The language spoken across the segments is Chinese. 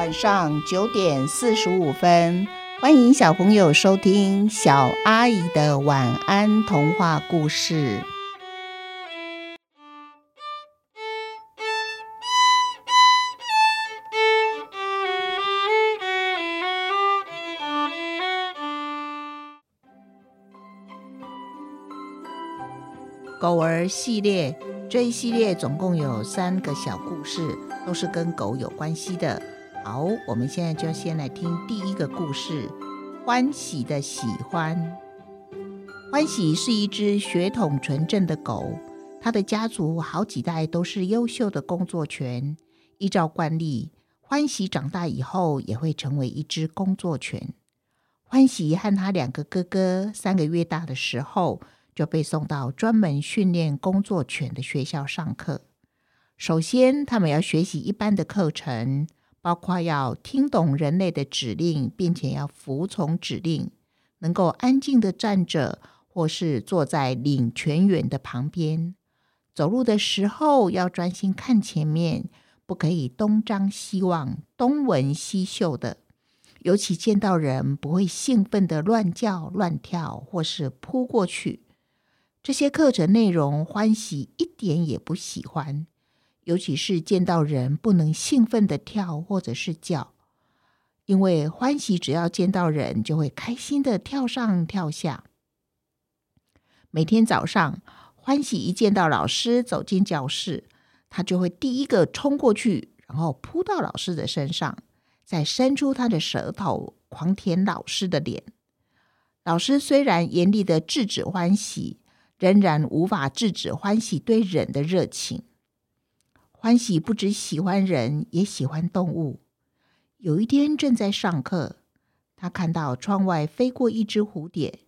晚上九点四十五分，欢迎小朋友收听小阿姨的晚安童话故事。狗儿系列这一系列总共有三个小故事，都是跟狗有关系的。好，我们现在就先来听第一个故事：欢喜的喜欢。欢喜是一只血统纯正的狗，它的家族好几代都是优秀的工作犬。依照惯例，欢喜长大以后也会成为一只工作犬。欢喜和他两个哥哥三个月大的时候。就被送到专门训练工作犬的学校上课。首先，他们要学习一般的课程，包括要听懂人类的指令，并且要服从指令，能够安静的站着，或是坐在领全员的旁边。走路的时候要专心看前面，不可以东张西望、东闻西嗅的。尤其见到人，不会兴奋的乱叫、乱跳，或是扑过去。这些课程内容，欢喜一点也不喜欢，尤其是见到人不能兴奋的跳或者是叫，因为欢喜只要见到人就会开心的跳上跳下。每天早上，欢喜一见到老师走进教室，他就会第一个冲过去，然后扑到老师的身上，再伸出他的舌头狂舔老师的脸。老师虽然严厉的制止欢喜。仍然无法制止欢喜对人的热情。欢喜不只喜欢人，也喜欢动物。有一天正在上课，他看到窗外飞过一只蝴蝶，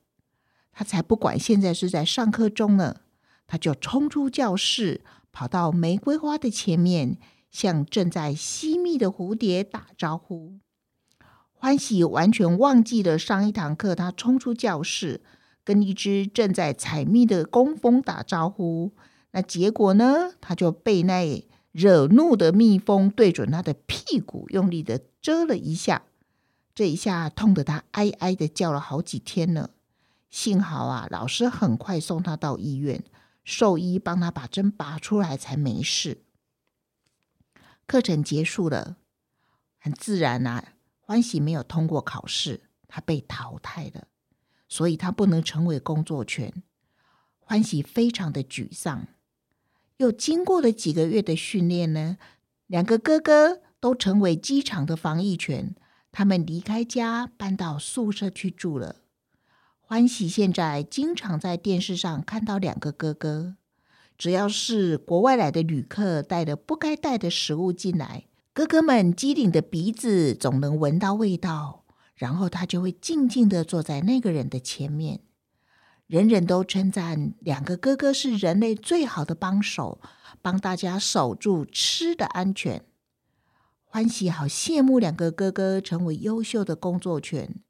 他才不管现在是在上课中呢，他就冲出教室，跑到玫瑰花的前面，向正在吸蜜的蝴蝶打招呼。欢喜完全忘记了上一堂课，他冲出教室。跟一只正在采蜜的工蜂打招呼，那结果呢？他就被那惹怒的蜜蜂对准他的屁股用力的蛰了一下，这一下痛得他哀哀的叫了好几天呢。幸好啊，老师很快送他到医院，兽医帮他把针拔出来才没事。课程结束了，很自然啊，欢喜没有通过考试，他被淘汰了。所以他不能成为工作犬，欢喜非常的沮丧。又经过了几个月的训练呢，两个哥哥都成为机场的防疫犬。他们离开家，搬到宿舍去住了。欢喜现在经常在电视上看到两个哥哥，只要是国外来的旅客带了不该带的食物进来，哥哥们机灵的鼻子总能闻到味道。然后他就会静静的坐在那个人的前面，人人都称赞两个哥哥是人类最好的帮手，帮大家守住吃的安全。欢喜好羡慕两个哥哥成为优秀的工作犬，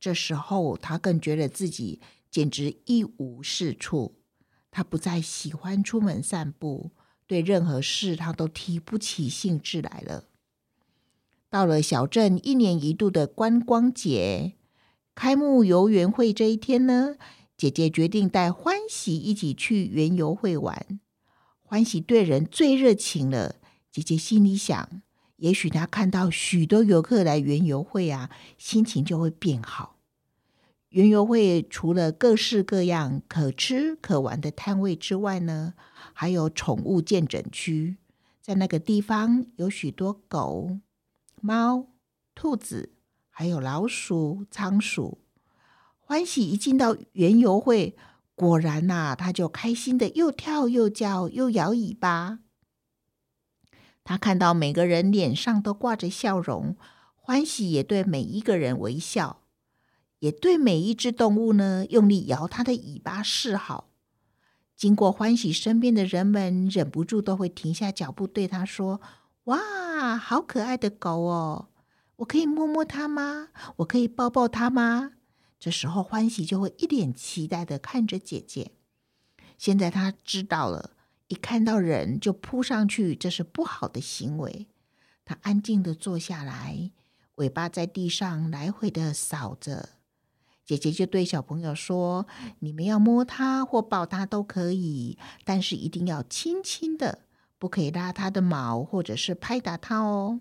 这时候他更觉得自己简直一无是处。他不再喜欢出门散步，对任何事他都提不起兴致来了。到了小镇一年一度的观光节开幕游园会这一天呢，姐姐决定带欢喜一起去园游会玩。欢喜对人最热情了，姐姐心里想，也许她看到许多游客来园游会啊，心情就会变好。园游会除了各式各样可吃可玩的摊位之外呢，还有宠物见诊区，在那个地方有许多狗。猫、兔子，还有老鼠、仓鼠，欢喜一进到园游会，果然呐，他就开心的又跳又叫又摇尾巴。他看到每个人脸上都挂着笑容，欢喜也对每一个人微笑，也对每一只动物呢用力摇它的尾巴示好。经过欢喜身边的人们，忍不住都会停下脚步对他说。哇，好可爱的狗哦！我可以摸摸它吗？我可以抱抱它吗？这时候，欢喜就会一脸期待的看着姐姐。现在他知道了，一看到人就扑上去，这是不好的行为。他安静的坐下来，尾巴在地上来回的扫着。姐姐就对小朋友说：“你们要摸它或抱它都可以，但是一定要轻轻的，不可以拉它的毛或者是拍打它哦。”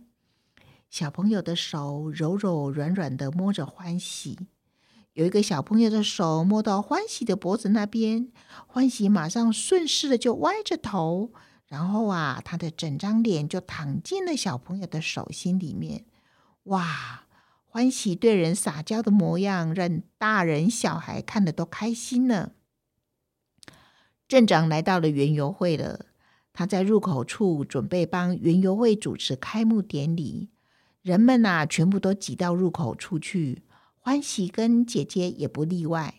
小朋友的手柔柔软软的摸着欢喜，有一个小朋友的手摸到欢喜的脖子那边，欢喜马上顺势的就歪着头，然后啊，他的整张脸就躺进了小朋友的手心里面。哇，欢喜对人撒娇的模样，让大人小孩看的都开心呢。镇长来到了园游会了，他在入口处准备帮园游会主持开幕典礼。人们呐，全部都挤到入口处去。欢喜跟姐姐也不例外。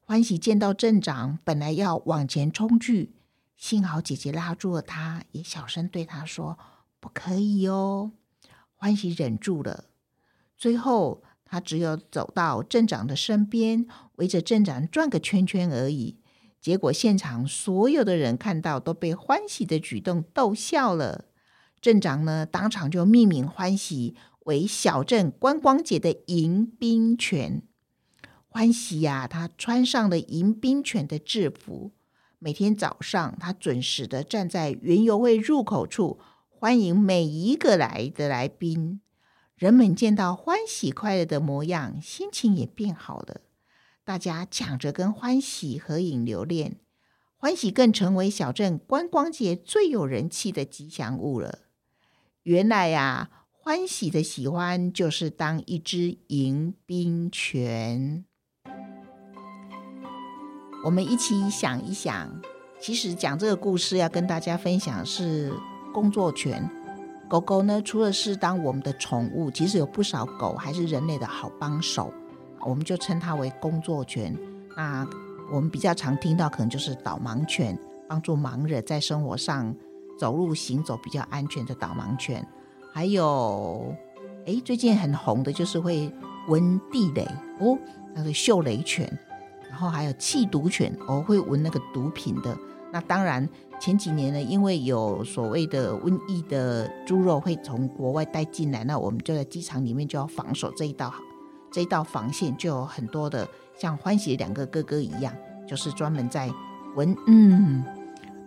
欢喜见到镇长，本来要往前冲去，幸好姐姐拉住了他，也小声对他说：“不可以哦。”欢喜忍住了。最后，他只有走到镇长的身边，围着镇长转个圈圈而已。结果，现场所有的人看到，都被欢喜的举动逗笑了。镇长呢，当场就命名欢喜为小镇观光节的迎宾犬。欢喜呀，他穿上了迎宾犬的制服，每天早上他准时的站在园游会入口处，欢迎每一个来的来宾。人们见到欢喜快乐的模样，心情也变好了，大家抢着跟欢喜合影留念。欢喜更成为小镇观光节最有人气的吉祥物了。原来呀，欢喜的喜欢就是当一只迎宾犬。我们一起想一想，其实讲这个故事要跟大家分享是工作犬。狗狗呢，除了是当我们的宠物，其实有不少狗还是人类的好帮手，我们就称它为工作犬。那我们比较常听到，可能就是导盲犬，帮助盲人在生活上。走路行走比较安全的导盲犬，还有哎，最近很红的就是会闻地雷哦，那个嗅雷犬，然后还有气毒犬哦，会闻那个毒品的。那当然前几年呢，因为有所谓的瘟疫的猪肉会从国外带进来，那我们就在机场里面就要防守这一道这一道防线，就有很多的像欢喜两个哥哥一样，就是专门在闻嗯。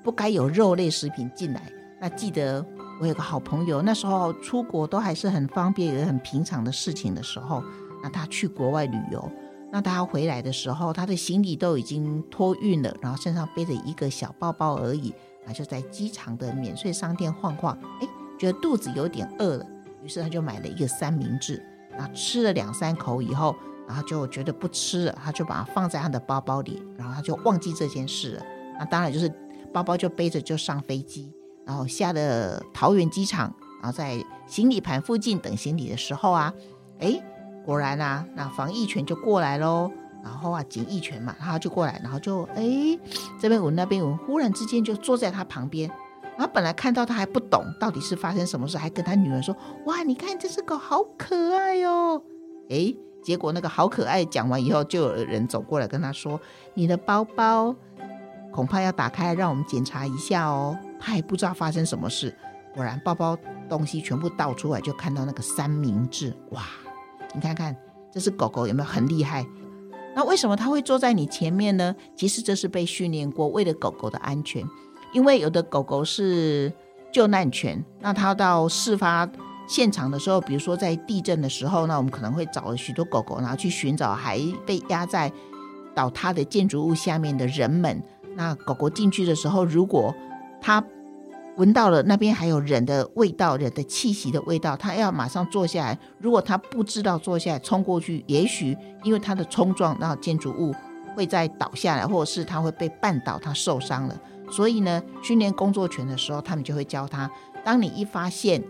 不该有肉类食品进来。那记得我有个好朋友，那时候出国都还是很方便也很平常的事情的时候，那他去国外旅游，那他回来的时候，他的行李都已经托运了，然后身上背着一个小包包而已，那就在机场的免税商店晃晃，哎，觉得肚子有点饿了，于是他就买了一个三明治，啊吃了两三口以后，然后就觉得不吃了，他就把它放在他的包包里，然后他就忘记这件事了。那当然就是。包包就背着就上飞机，然后下了桃园机场，然后在行李盘附近等行李的时候啊，哎，果然啊，那防疫犬就过来喽，然后啊，警疫犬嘛，然后就过来，然后就哎这边闻那边闻，忽然之间就坐在他旁边，然后本来看到他还不懂到底是发生什么事，还跟他女儿说，哇，你看这只狗好可爱哟，哎，结果那个好可爱讲完以后，就有人走过来跟他说，你的包包。恐怕要打开，让我们检查一下哦。他也不知道发生什么事，果然包包东西全部倒出来，就看到那个三明治。哇，你看看，这是狗狗有没有很厉害？那为什么它会坐在你前面呢？其实这是被训练过，为了狗狗的安全。因为有的狗狗是救难犬，那它到事发现场的时候，比如说在地震的时候，那我们可能会找了许多狗狗，然后去寻找还被压在倒塌的建筑物下面的人们。那狗狗进去的时候，如果他闻到了那边还有人的味道、人的气息的味道，他要马上坐下来。如果他不知道坐下来，冲过去，也许因为他的冲撞，那建筑物会再倒下来，或者是他会被绊倒，他受伤了。所以呢，训练工作犬的时候，他们就会教他：当你一发现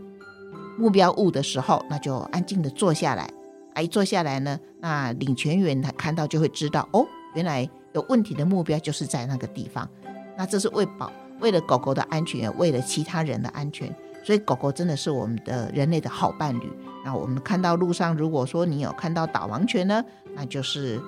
目标物的时候，那就安静的坐下来。啊，一坐下来呢，那领犬员他看到就会知道，哦，原来。有问题的目标就是在那个地方，那这是为保为了狗狗的安全，也为了其他人的安全，所以狗狗真的是我们的人类的好伴侣。那我们看到路上，如果说你有看到导盲犬呢，那就是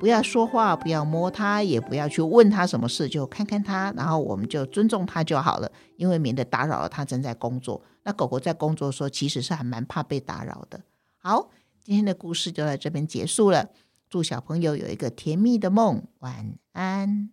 不要说话，不要摸它，也不要去问它什么事，就看看它，然后我们就尊重它就好了，因为免得打扰了它正在工作。那狗狗在工作的时候，其实是还蛮怕被打扰的。好，今天的故事就在这边结束了。祝小朋友有一个甜蜜的梦，晚安。